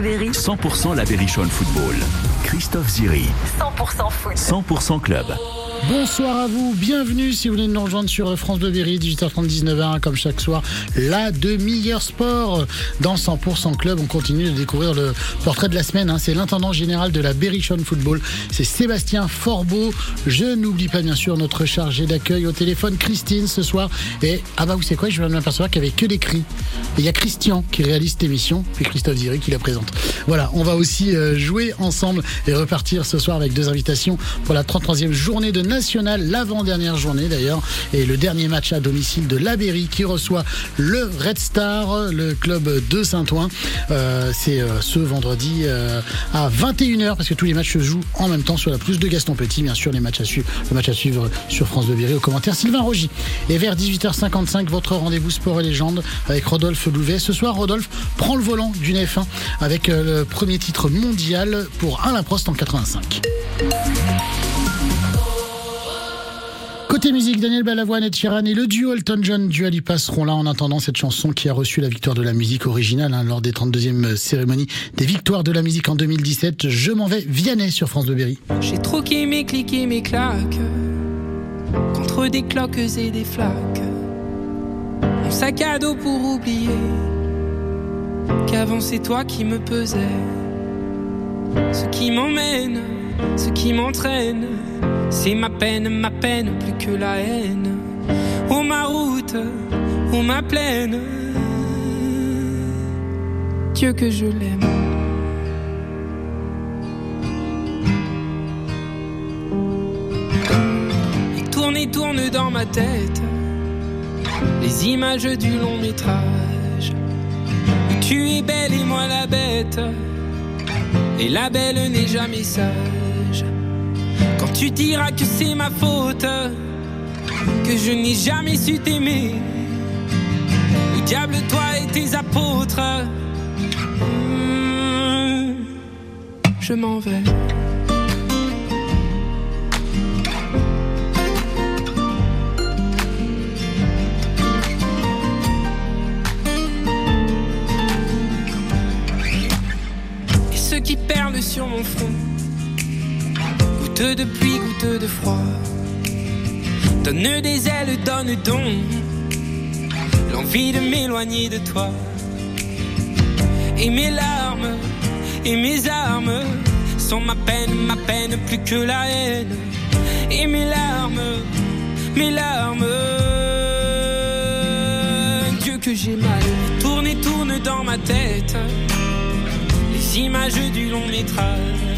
Berry. 100% la Berrichonne Football. Christophe Ziri. 100% foot. 100% Club. Bonsoir à vous, bienvenue si vous voulez nous rejoindre sur France Bleu Berry, 18h30, 19h, comme chaque soir, la demi-heure sport dans 100% Club. On continue de découvrir le portrait de la semaine, hein. c'est l'intendant général de la Berrichonne Football, c'est Sébastien Forbeau. Je n'oublie pas bien sûr notre chargé d'accueil au téléphone, Christine, ce soir. Et, ah bah vous savez quoi, je viens de m'apercevoir qu'il n'y avait que des cris. Il y a Christian qui réalise cette émission, puis Christophe Ziri qui la présente. Voilà, on va aussi euh, jouer ensemble et repartir ce soir avec deux invitations pour la 33e journée de National, l'avant-dernière journée d'ailleurs, et le dernier match à domicile de l'Aberry qui reçoit le Red Star, le club de Saint-Ouen. Euh, c'est euh, ce vendredi euh, à 21h parce que tous les matchs se jouent en même temps sur la pelouse de Gaston Petit. Bien sûr, le match à suivre sur France de Berry au commentaire Sylvain Rogy. Et vers 18h55, votre rendez-vous sport et légende avec Rodolphe Louvet. Ce soir, Rodolphe prend le volant d'une F1 avec le premier titre mondial pour Alain Prost en 85. Côté musique, Daniel Balavoine et Chiran et le duo Elton John Dualipa seront là en attendant cette chanson qui a reçu la victoire de la musique originale hein, lors des 32e cérémonies des victoires de la musique en 2017. Je m'en vais Vianney sur France de Berry. J'ai troqué mes clics et mes claques contre des cloques et des flaques. Mon sac à dos pour oublier qu'avant c'est toi qui me pesais. Ce qui m'emmène, ce qui m'entraîne, c'est ma peine, ma peine plus que la haine. Oh ma route, oh ma plaine, Dieu que je l'aime. Et tourne et tourne dans ma tête les images du long métrage. Tu es belle et moi la bête. Et la belle n'est jamais sage. Tu diras que c'est ma faute, que je n'ai jamais su t'aimer. Diable, toi et tes apôtres. Mmh, je m'en vais. Et ceux qui perlent sur mon front Goutte de pluie, goutte de froid. Donne des ailes, donne donc l'envie de m'éloigner de toi. Et mes larmes et mes armes sont ma peine, ma peine plus que la haine. Et mes larmes, mes larmes, Dieu que j'ai mal. Tourne et tourne dans ma tête les images du long métrage.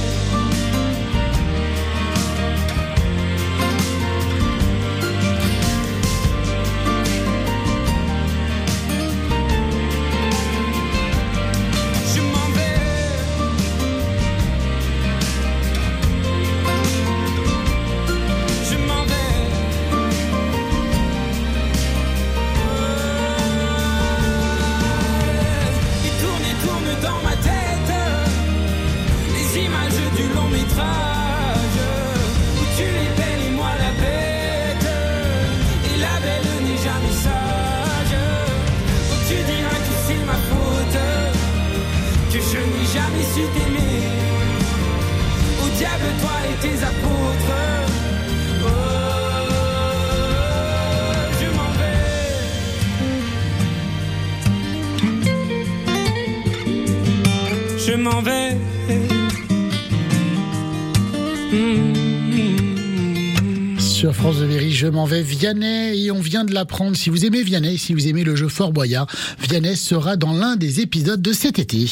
Au diable, toi et tes apôtres. Oh, je m'en vais. Je m'en vais. Sur France de Berry, je m'en vais Vianney et on vient de l'apprendre. Si vous aimez Vianney, si vous aimez le jeu Fort Boyard, Vianney sera dans l'un des épisodes de cet été.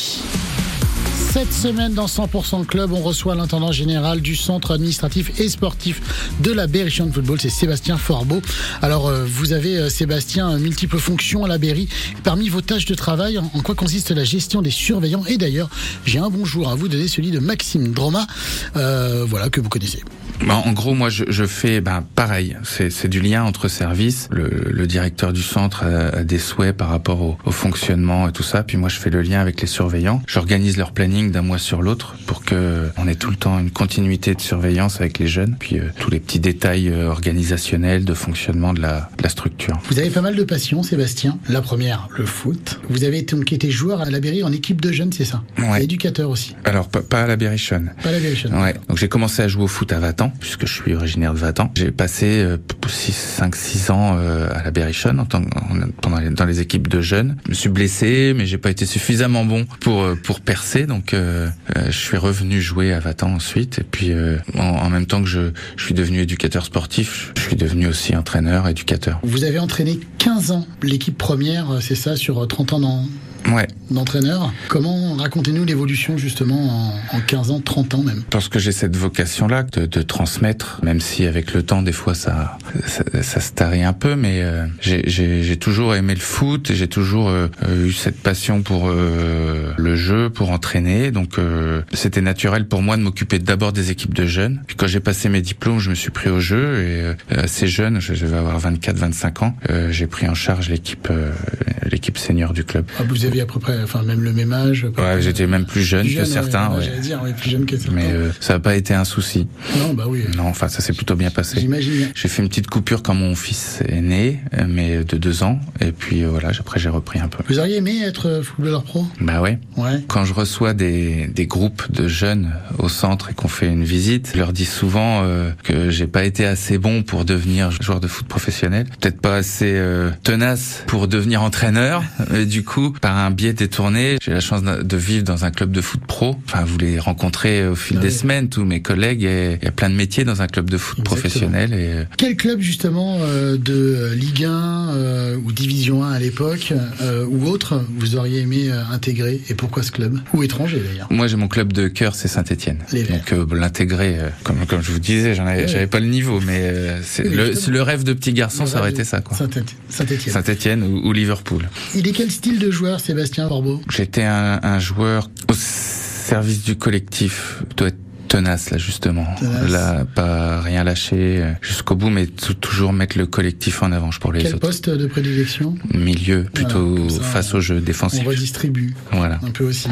Cette semaine dans 100% Club, on reçoit l'intendant général du centre administratif et sportif de la Berrichonne Football, c'est Sébastien Forbeau. Alors euh, vous avez euh, Sébastien multiples fonctions à la Berry. Parmi vos tâches de travail, en quoi consiste la gestion des surveillants? Et d'ailleurs, j'ai un bonjour à vous donner, celui de Maxime Droma, euh, voilà que vous connaissez. Bah, en gros, moi, je, je fais ben, pareil. C'est du lien entre services. Le, le directeur du centre a, a, des souhaits par rapport au, au, fonctionnement et tout ça. Puis moi, je fais le lien avec les surveillants. J'organise leur planning d'un mois sur l'autre pour que on ait tout le temps une continuité de surveillance avec les jeunes. Puis euh, tous les petits détails euh, organisationnels de fonctionnement de la, de la, structure. Vous avez pas mal de passions, Sébastien. La première, le foot. Vous avez donc été joueur à la Berry en équipe de jeunes, c'est ça? Ouais. éducateur aussi. Alors pas, pas à la Berrichonne. Pas à la Berrichonne. Ouais. Donc j'ai commencé à jouer au foot à Puisque je suis originaire de Vatan. J'ai passé 6, 5, 6 ans euh, à la Berrichonne en tant, pendant dans les équipes de jeunes. Je me suis blessé, mais j'ai pas été suffisamment bon pour euh, pour percer. Donc euh, je suis revenu jouer à Vatan ensuite. Et puis en, en, même temps que je, je suis devenu éducateur sportif, je suis devenu aussi entraîneur, éducateur. Vous avez entraîné 15 ans l'équipe première, c'est ça, sur 30 ans dans ouais. d'entraîneur. Comment racontez-nous l'évolution justement en, en, 15 ans, 30 ans même? Parce que j'ai cette vocation-là de, de, transmettre, même si avec le temps des fois ça ça, ça se tarit un peu, mais euh, j'ai toujours aimé le foot, j'ai toujours euh, eu cette passion pour euh, le jeu, pour entraîner, donc c'était naturel pour moi de m'occuper d'abord des équipes de jeunes. Puis quand j'ai passé mes diplômes, je me suis pris au jeu et assez jeune, je, je vais avoir 24-25 ans, j'ai pris en charge l'équipe l'équipe senior du club. Ah, vous avez à peu près, enfin même le même âge. Ouais, j'étais même plus jeune, plus jeune que certains. Ouais, ouais. Dire, ouais, plus jeune que certains. Mais euh, ça n'a pas été un souci. Non, bah oui. Non, enfin ça s'est plutôt bien passé. J'imagine. J'ai fait une petite coupure quand mon fils est né, mais de deux ans, et puis euh, voilà, après j'ai repris un peu. Vous auriez aimé être footballeur pro? Bah ouais. Ouais. Quand je reçois des, des groupes de jeunes au centre et qu'on fait une visite, je leur dis souvent euh, que j'ai pas été assez bon pour devenir joueur de foot professionnel, peut-être pas assez euh, tenace pour devenir entraîneur. Et du coup, par un biais détourné, j'ai la chance de vivre dans un club de foot pro. Enfin, vous les rencontrez au fil Ah des oui. semaines, tous mes collègues. Et il y a plein de métiers dans un club de foot Exactement. professionnel. Et euh, Quel club justement euh, de Ligue 1 euh, ou Division 1 à l'époque euh, ou autre vous auriez aimé euh, intégrer? Et pourquoi ce club? Ou étranger d'ailleurs moi, j'ai mon club de cœur, c'est Saint-Étienne. Donc euh, l'intégrer, euh, comme comme je vous disais, j'en avais, Ouais. j'avais pas le niveau, mais euh, c'est Oui, le, rêve de petit garçon, ça aurait été ça, quoi. Saint-Étienne. Saint-Étienne ou, ou Liverpool. Il est quel style de joueur Sébastien Corbeau J'étais un, un joueur au service du collectif. Doit être tenace là justement. Tenace. Là, pas rien lâcher euh, jusqu'au bout, mais tou- toujours mettre le collectif en avant pour les Quel autres. poste de prédilection? Milieu, plutôt ça, face au jeu On défensif. redistribue Voilà. un peu aussi.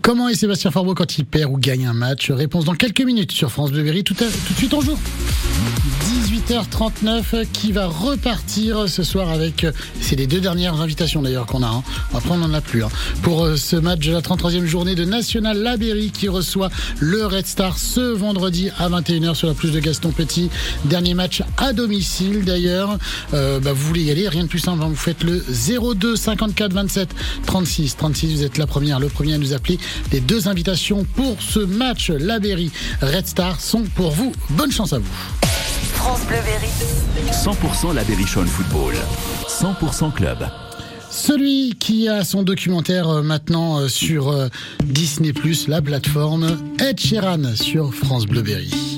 Comment est Sébastien Forbeau quand il perd ou gagne un match? Réponse dans quelques minutes sur France Bleu Berry. Tout, à- tout de suite on joue. 18h39 qui va repartir ce soir avec c'est les deux dernières invitations d'ailleurs qu'on a hein. après on n'en a plus hein. pour euh, ce match de la 33e journée de National Laberry qui reçoit le Red Star ce vendredi à 21h sur la pelouse de Gaston Petit dernier match à domicile d'ailleurs Euh, bah, vous voulez y aller rien de plus simple hein. vous faites le 02 54 27 36 36 vous êtes la première le premier à nous appeler les deux invitations pour ce match Laberry Red Star sont pour vous bonne chance à vous France Bleu Berry. 100% la Berrichonne Football. 100% club. Celui qui a son documentaire euh, maintenant euh, sur euh, Disney+, la plateforme, Ed Sheeran sur France Bleu Berry.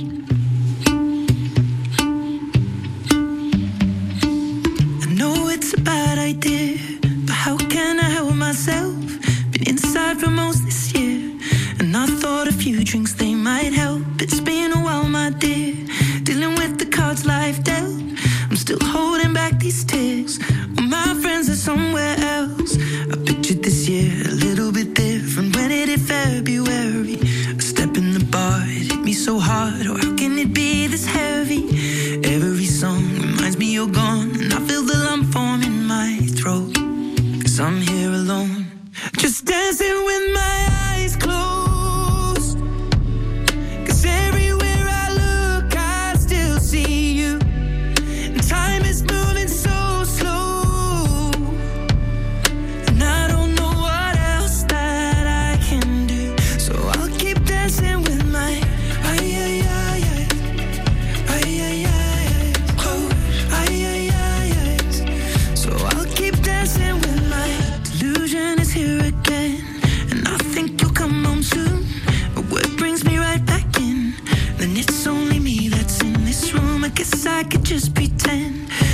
Oh, how can it be this heavy? pretend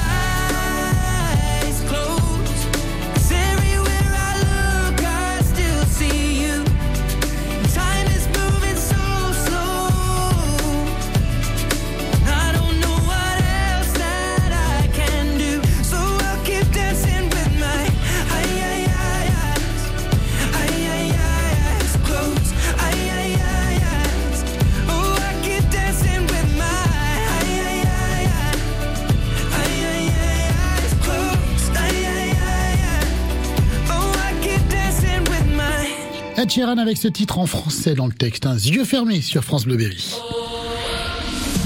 Ed Sheeran avec ce titre en français dans le texte, hein, yeux fermés sur France Bleu Berry.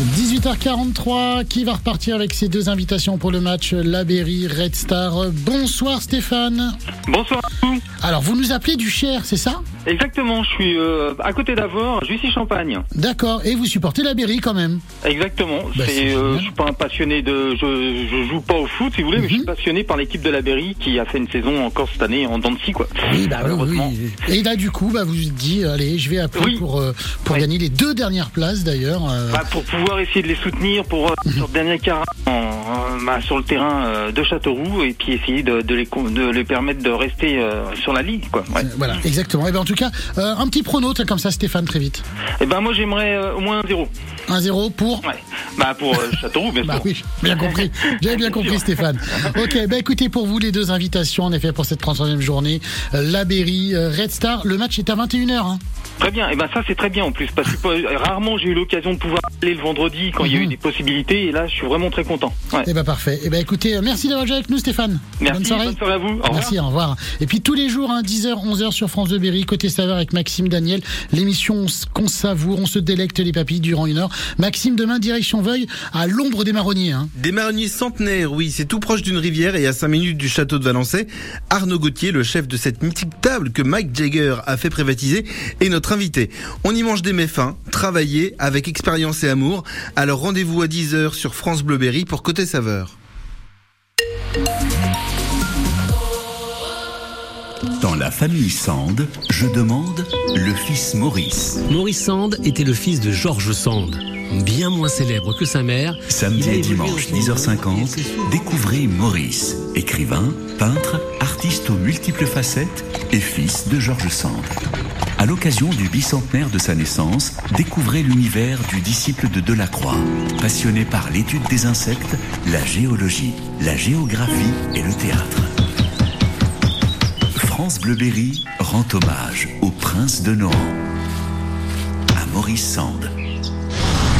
18h43, qui va repartir avec ses deux invitations pour le match La Berry Red Star Bonsoir Stéphane. Bonsoir à vous. Alors vous nous appelez du Cher, c'est ça? Exactement, je suis euh, à côté d'Avor, Jussy-Champagne. D'accord, et vous supportez la Berry quand même? Exactement. Bah, c'est euh, je suis pas un passionné de, je, je joue pas au foot si vous voulez, mais je Mhm. suis passionné par l'équipe de la Berry qui a fait une saison encore cette année en scie, quoi. Oui, bah oui, Malheureusement. oui. Et là du coup, bah, vous vous dites, allez, je vais appeler Oui. pour, euh, pour gagner les deux dernières places d'ailleurs. Bah, pour pouvoir essayer de les soutenir pour euh, sur le dernier quart en, bah, sur le terrain euh, de Châteauroux et puis essayer de, de les de les permettre de rester euh, sur la ligue, quoi. Ouais. euh, Voilà, exactement. Et ben en tout cas, un petit prono, comme ça Stéphane, très vite. Et ben moi j'aimerais au moins un zéro. 1-0 pour Ouais. Bah pour Châteauroux, bien Bah sûr. oui, bien compris. J'avais bien compris, Stéphane. Ok, bah écoutez, pour vous, les deux invitations, en effet, pour cette 33e journée, la Berry, Red Star, le match est à 21h. Hein. Très bien, et ben ça c'est très bien en plus parce que euh, rarement j'ai eu l'occasion de pouvoir aller le vendredi quand il y a eu Mhm. des possibilités et là je suis vraiment très content. Ouais. Eh ben parfait. Eh ben écoutez, euh, merci d'avoir joué avec nous, Stéphane. Merci, Bonne soirée. à vous. Au revoir. Merci, au revoir. Et puis tous les jours, hein, 10h, 11h sur France de Berry, côté saveur avec Maxime Daniel. L'émission qu'on savoure, on se délecte les papilles durant une heure. Maxime, demain, direction Veuil, à l'ombre des marronniers. Hein. Des marronniers centenaires, oui, c'est tout proche d'une rivière et à 5 minutes du château de Valençay. Arnaud Gauthier, le chef de cette mythique table que Mike Jagger a fait privatiser, est notre invité. On y mange des mets fins, travaillés avec expérience et amour. Alors rendez-vous à 10h sur France Bleu Berry pour Côté Saveur. Dans la famille Sand, je demande le fils Maurice. Maurice Sand était le fils de Georges Sand, bien moins célèbre que sa mère. Samedi et dimanche, dans son monde et 10h50, c'est souvent- découvrez Maurice, écrivain, peintre, artiste aux multiples facettes et fils de Georges Sand. À l'occasion du bicentenaire de sa naissance, découvrez l'univers du disciple de Delacroix, passionné par l'étude des insectes, la géologie, la géographie et le théâtre. France Bleuberry rend hommage au prince de Nohant, à Maurice Sand.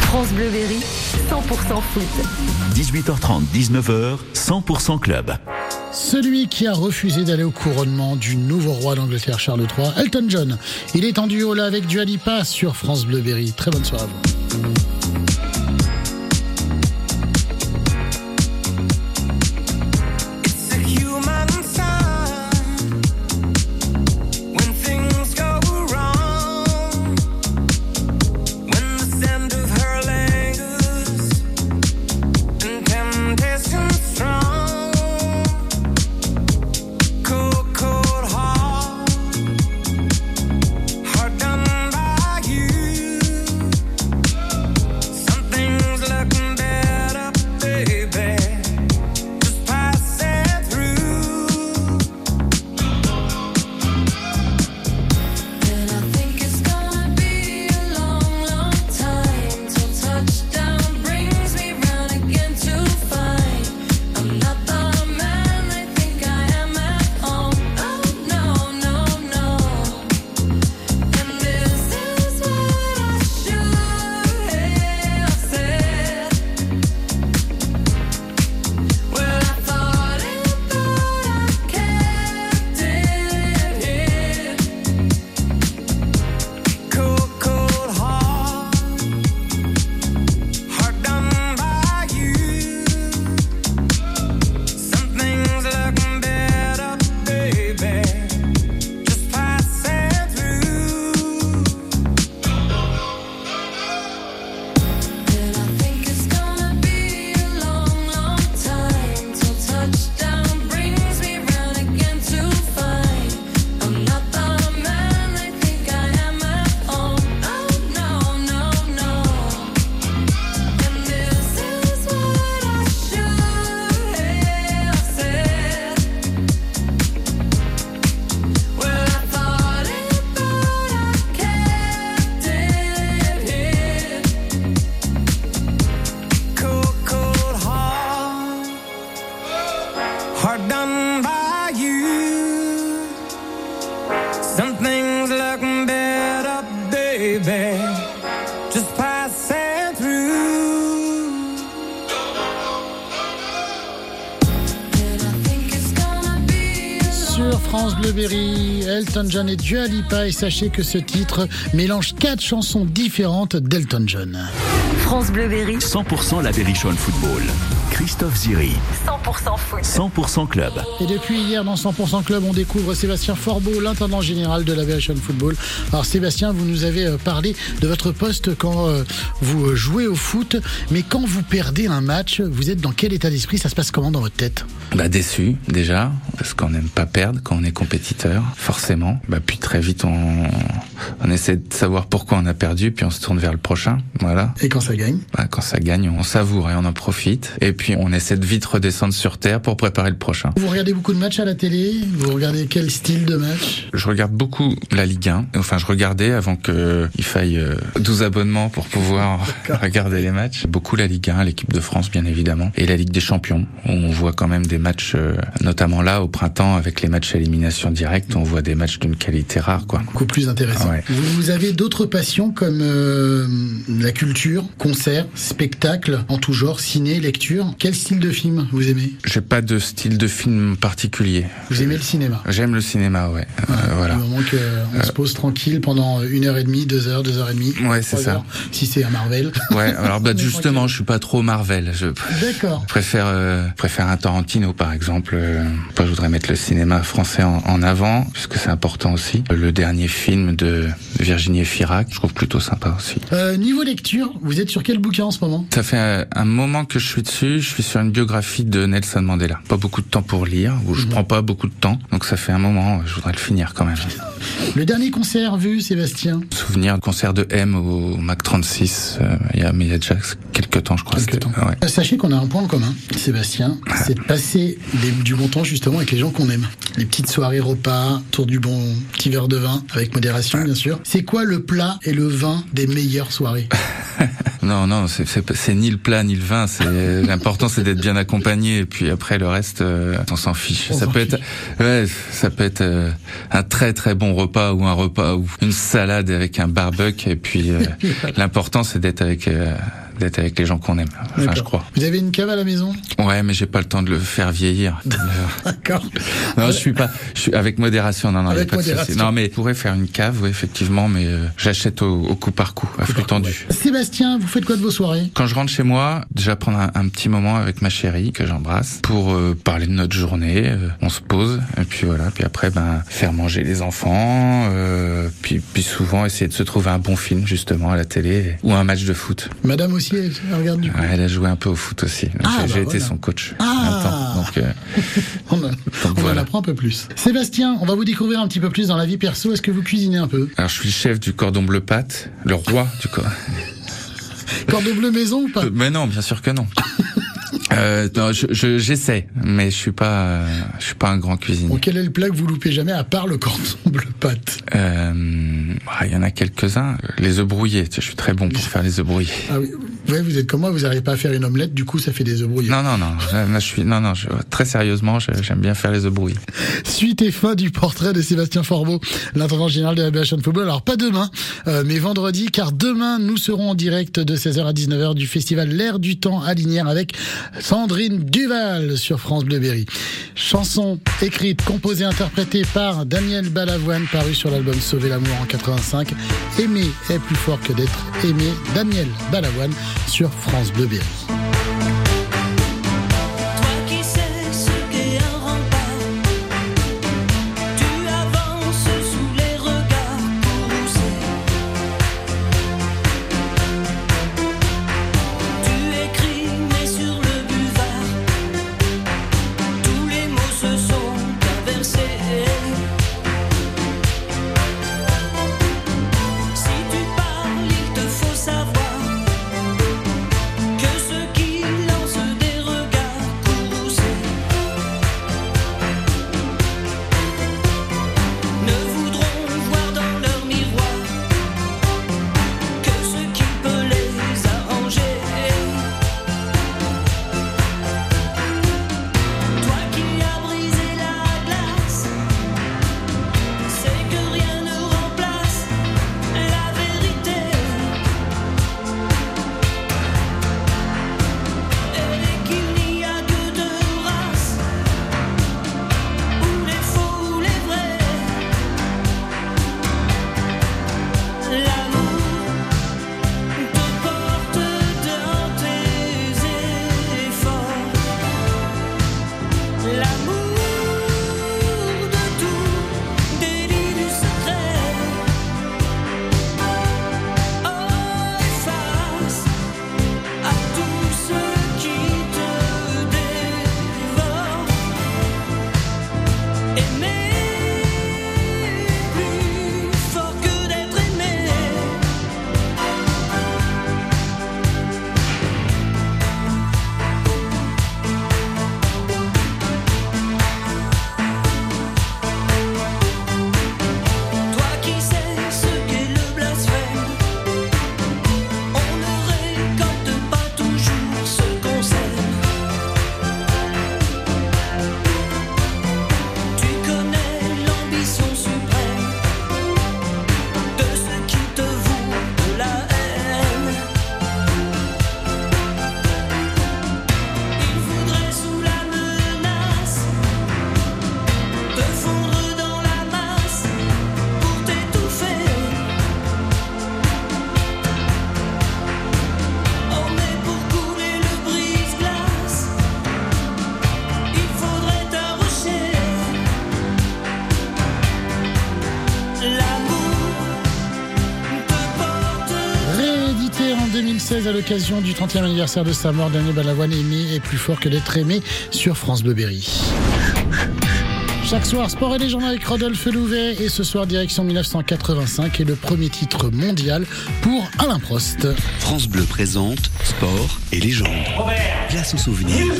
France Bleu Berry, 100% foot. 18h30, 19h, 100% club. Celui qui a refusé d'aller au couronnement du nouveau roi d'Angleterre Charles III, Elton John. Il est en duo là avec Dua Lipa sur France Bleu Berry. Très bonne soirée à vous. France Bleu Berry, Elton John et Dua Lipa et sachez que ce titre mélange quatre chansons différentes d'Elton John. France Bleu Berry, 100% la Berrichonne Football. Christophe Ziri, 100% foot. 100% Club. Et depuis hier, dans 100% Club, on découvre Sébastien Forbeau, l'intendant général de l'Aviation Football. Alors Sébastien, vous nous avez euh, parlé de votre poste quand euh, vous euh, jouez au foot, mais quand vous perdez un match, vous êtes dans quel état d'esprit? Ça se passe comment dans votre tête? Bah déçu déjà parce qu'on n'aime pas perdre quand on est compétiteur, forcément. Bah puis très vite on on essaie de savoir pourquoi on a perdu, puis on se tourne vers le prochain. Voilà. Et quand ça gagne? Bah, quand ça gagne, on savoure et on en profite. Et puis on essaie de vite redescendre sur terre pour préparer le prochain. Vous regardez beaucoup de matchs à la télé? Vous regardez quel style de match? Je regarde beaucoup la Ligue 1. Enfin, je regardais avant que il faille euh, 12 abonnements pour pouvoir regarder les matchs. Beaucoup la Ligue 1, l'équipe de France bien évidemment, et la Ligue des Champions. où On voit quand même des matchs, euh, notamment là au printemps avec les matchs à élimination directe, on voit des matchs d'une qualité rare, quoi. Beaucoup plus intéressant. Ouais. Vous, avez d'autres passions comme euh, la culture, concerts, spectacles en tout genre, ciné, lecture. Quel style de film vous aimez? J'ai pas de style de film particulier. Vous aimez le cinéma? J'aime le cinéma, ouais. Euh, voilà. Du moment qu'on se pose tranquille pendant une heure et demie, deux heures, deux heures et demie. Ouais, c'est ça. heures, si c'est un Marvel. Ouais, alors bah justement, tranquille. je suis pas trop Marvel. Je D'accord. préfère euh, préfère un Tarantino par exemple. Euh, moi, je voudrais mettre le cinéma français en, en avant puisque c'est important aussi. Le dernier film de Virginie Firac, je trouve plutôt sympa aussi. Euh, niveau lecture, vous êtes sur quel bouquin en ce moment? Ça fait un, un moment que je suis dessus. Je suis sur une biographie de Nelson Mandela. Pas beaucoup de temps pour lire, ou je prends pas beaucoup de temps. Donc ça fait un moment. Je voudrais le finir quand même. Le dernier concert vu, Sébastien? Souvenir concert de M au Mac 36. euh, il y a, mais il y a déjà quelques temps, je crois. Que- temps. ouais. Euh, Sachez qu'on a un point en commun, Sébastien, c'est de passer des- du bon temps justement avec les gens qu'on aime. Les petites soirées repas, tour du bon petit verre de vin, avec modération bien sûr. C'est quoi le plat et le vin des meilleures soirées Non, non, c'est- ni le plat ni le vin. C'est l'important, c'est d'être bien accompagné. Et puis après, le reste, euh, on s'en fiche. On ça peut être, ouais, ça peut être euh, un très très bon repas ou un repas ou une salade avec un barbecue. Et puis euh, l'important, c'est d'être avec euh, d'être avec les gens qu'on aime. Enfin, je crois. Vous avez une cave à la maison? Ouais, mais j'ai pas le temps de le faire vieillir. D'accord. non, je suis pas. Je suis avec modération. Non, non, Avec pas de modération. Non, mais je pourrais faire une cave, oui, effectivement, mais euh, j'achète au, au coup par coup, à flux tendu. Sébastien, vous faites quoi de vos soirées? Quand je rentre chez moi, déjà prendre un, un petit moment avec ma chérie que j'embrasse pour euh, parler de notre journée. euh, on se pose et puis voilà. Puis après, ben faire manger les enfants. euh, puis puis souvent essayer de se trouver un bon film justement à la télé ou un match de foot. Madame aussi, elle elle regarde du coup. Ouais, elle a joué un peu au foot aussi. Donc, Ah, j'ai bah été voilà. son coach Ah. un temps. Donc euh, On, a- on en voilà. apprend un peu plus. Sébastien, on va vous découvrir un petit peu plus dans la vie perso. Est-ce que vous cuisinez un peu? Alors je suis le chef du cordon bleu pâte, le roi du cordon. Cordon bleu maison ou pas? Mais non, bien sûr que non. Euh, non, je- je- j'essaie, mais je suis pas, euh, je suis pas un grand cuisinier. Bon, quel est le plat que vous loupez jamais à part le cordon bleu pâte? Euh, ah, Il y en a quelques-uns. Les œufs brouillés, tu sais, je suis très bon pour faire les œufs brouillés. Ah oui, ouais, vous êtes comme moi, vous n'arrivez pas à faire une omelette, du coup ça fait des œufs brouillés. Non, non, non. Je suis, non, non. Je, très sérieusement, j'aime bien faire les œufs brouillés. Suite et fin du portrait de Sébastien Forbeau, l'intendant général de la BHN Football. Alors pas demain, euh, mais vendredi, car demain nous serons en direct de 16h à 19h du festival L'air du temps à Linière avec Sandrine Duval sur France Bleu Berry. Chanson écrite, composée, interprétée par Daniel Balavoine, paru sur l'album Sauver l'amour en 85. Aimer est plus fort que d'être aimé. Daniel Balavoine sur France Bleu Berry. À l'occasion du 30e anniversaire de sa mort. Daniel Balavoine aimé est plus fort que d'être aimé sur France Bleu Berry. Chaque soir, sport et légende avec Rodolphe Louvet. Et ce soir, direction 1985 et le premier titre mondial pour Alain Prost. France Bleu présente Sport et légende. Place aux souvenirs.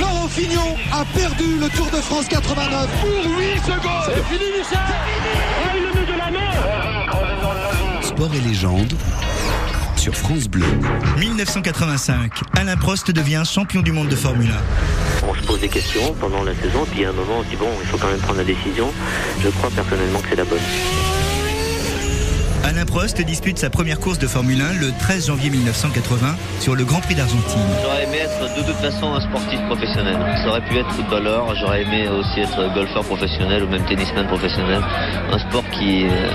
Laurent Fignon a perdu le Tour de France 89 pour 8 secondes. C'est fini, Michel Ah, il le de la main Sport et légende sur France Bleu. 1985, Alain Prost devient champion du monde de Formule 1. On se pose des questions pendant la saison, puis à un moment on se dit bon, il faut quand même prendre la décision. Je crois personnellement que c'est la bonne. Alain Prost dispute sa première course de Formule 1 le 13 janvier 1980 sur le Grand Prix d'Argentine. J'aurais aimé être de toute façon un sportif professionnel. Ça aurait pu être footballeur, j'aurais aimé aussi être golfeur professionnel ou même tennisman professionnel. Un sport qui, euh,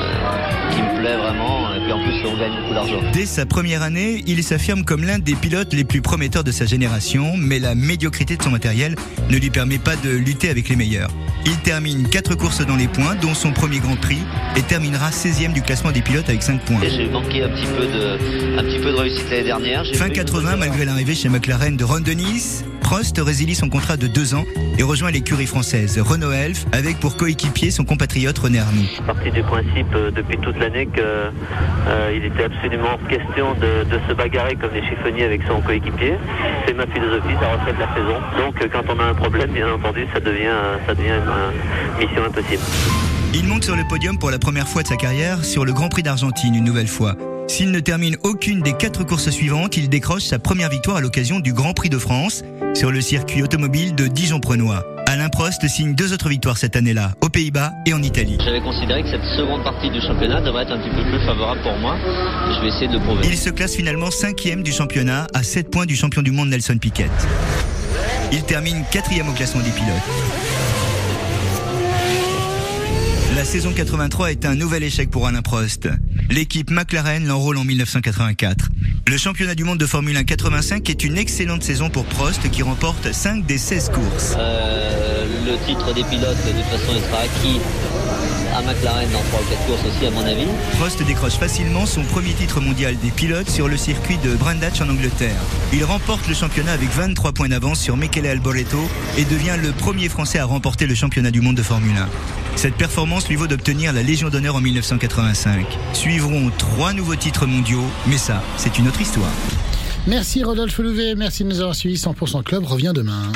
qui me plaît vraiment et puis en plus on gagne beaucoup d'argent. Dès sa première année, il s'affirme comme l'un des pilotes les plus prometteurs de sa génération, mais la médiocrité de son matériel ne lui permet pas de lutter avec les meilleurs. Il termine 4 courses dans les points, dont son premier Grand Prix, et terminera 16e du classement des pilotes avec 5 points. Et J'ai manqué un petit peu de, un petit peu de réussite l'année dernière. J'ai Fin fait une 80, bonne- malgré l'arrivée chez McLaren de Ron Dennis, Prost résilie son contrat de 2 ans et rejoint l'écurie française Renault Elf avec pour coéquipier son compatriote René Arnoux. parti du principe euh, depuis toute l'année que euh, était absolument question de, se bagarrer comme des chiffonniers avec son coéquipier. C'est ma philosophie, ça reflète la saison. Donc euh, quand on a un problème, bien entendu, ça devient, ça devient une mission impossible. Il monte sur le podium pour la première fois de sa carrière sur le Grand Prix d'Argentine une nouvelle fois. S'il ne termine aucune des quatre courses suivantes, il décroche sa première victoire à l'occasion du Grand Prix de France sur le circuit automobile de Dijon-Prenois. Alain Prost signe deux autres victoires cette année-là, aux Pays-Bas et en Italie. J'avais considéré que cette seconde partie du championnat devrait être un petit peu plus favorable pour moi. Je vais essayer de prouver. Il se classe finalement cinquième du championnat à 7 points du champion du monde Nelson Piquet. Il termine quatrième au classement des pilotes. La saison 83 est un nouvel échec pour Alain Prost. L'équipe McLaren l'enrôle en 1984. Le championnat du monde de Formule 1 85 est une excellente saison pour Prost qui remporte 5 des 16 courses. Euh, le titre des pilotes, de toute façon, il sera acquis à McLaren dans 3 ou 4 courses aussi, à mon avis. Prost décroche facilement son premier titre mondial des pilotes sur le circuit de Brundage en Angleterre. Il remporte le championnat avec 23 points d'avance sur Michele Alboreto et devient le premier Français à remporter le championnat du monde de Formule 1. Cette performance lui vaut d'obtenir la Légion d'honneur en 1985. Suivront trois nouveaux titres mondiaux, mais ça, c'est une autre histoire. Merci Rodolphe Louvet, merci de nous avoir suivis. 100% Club revient demain.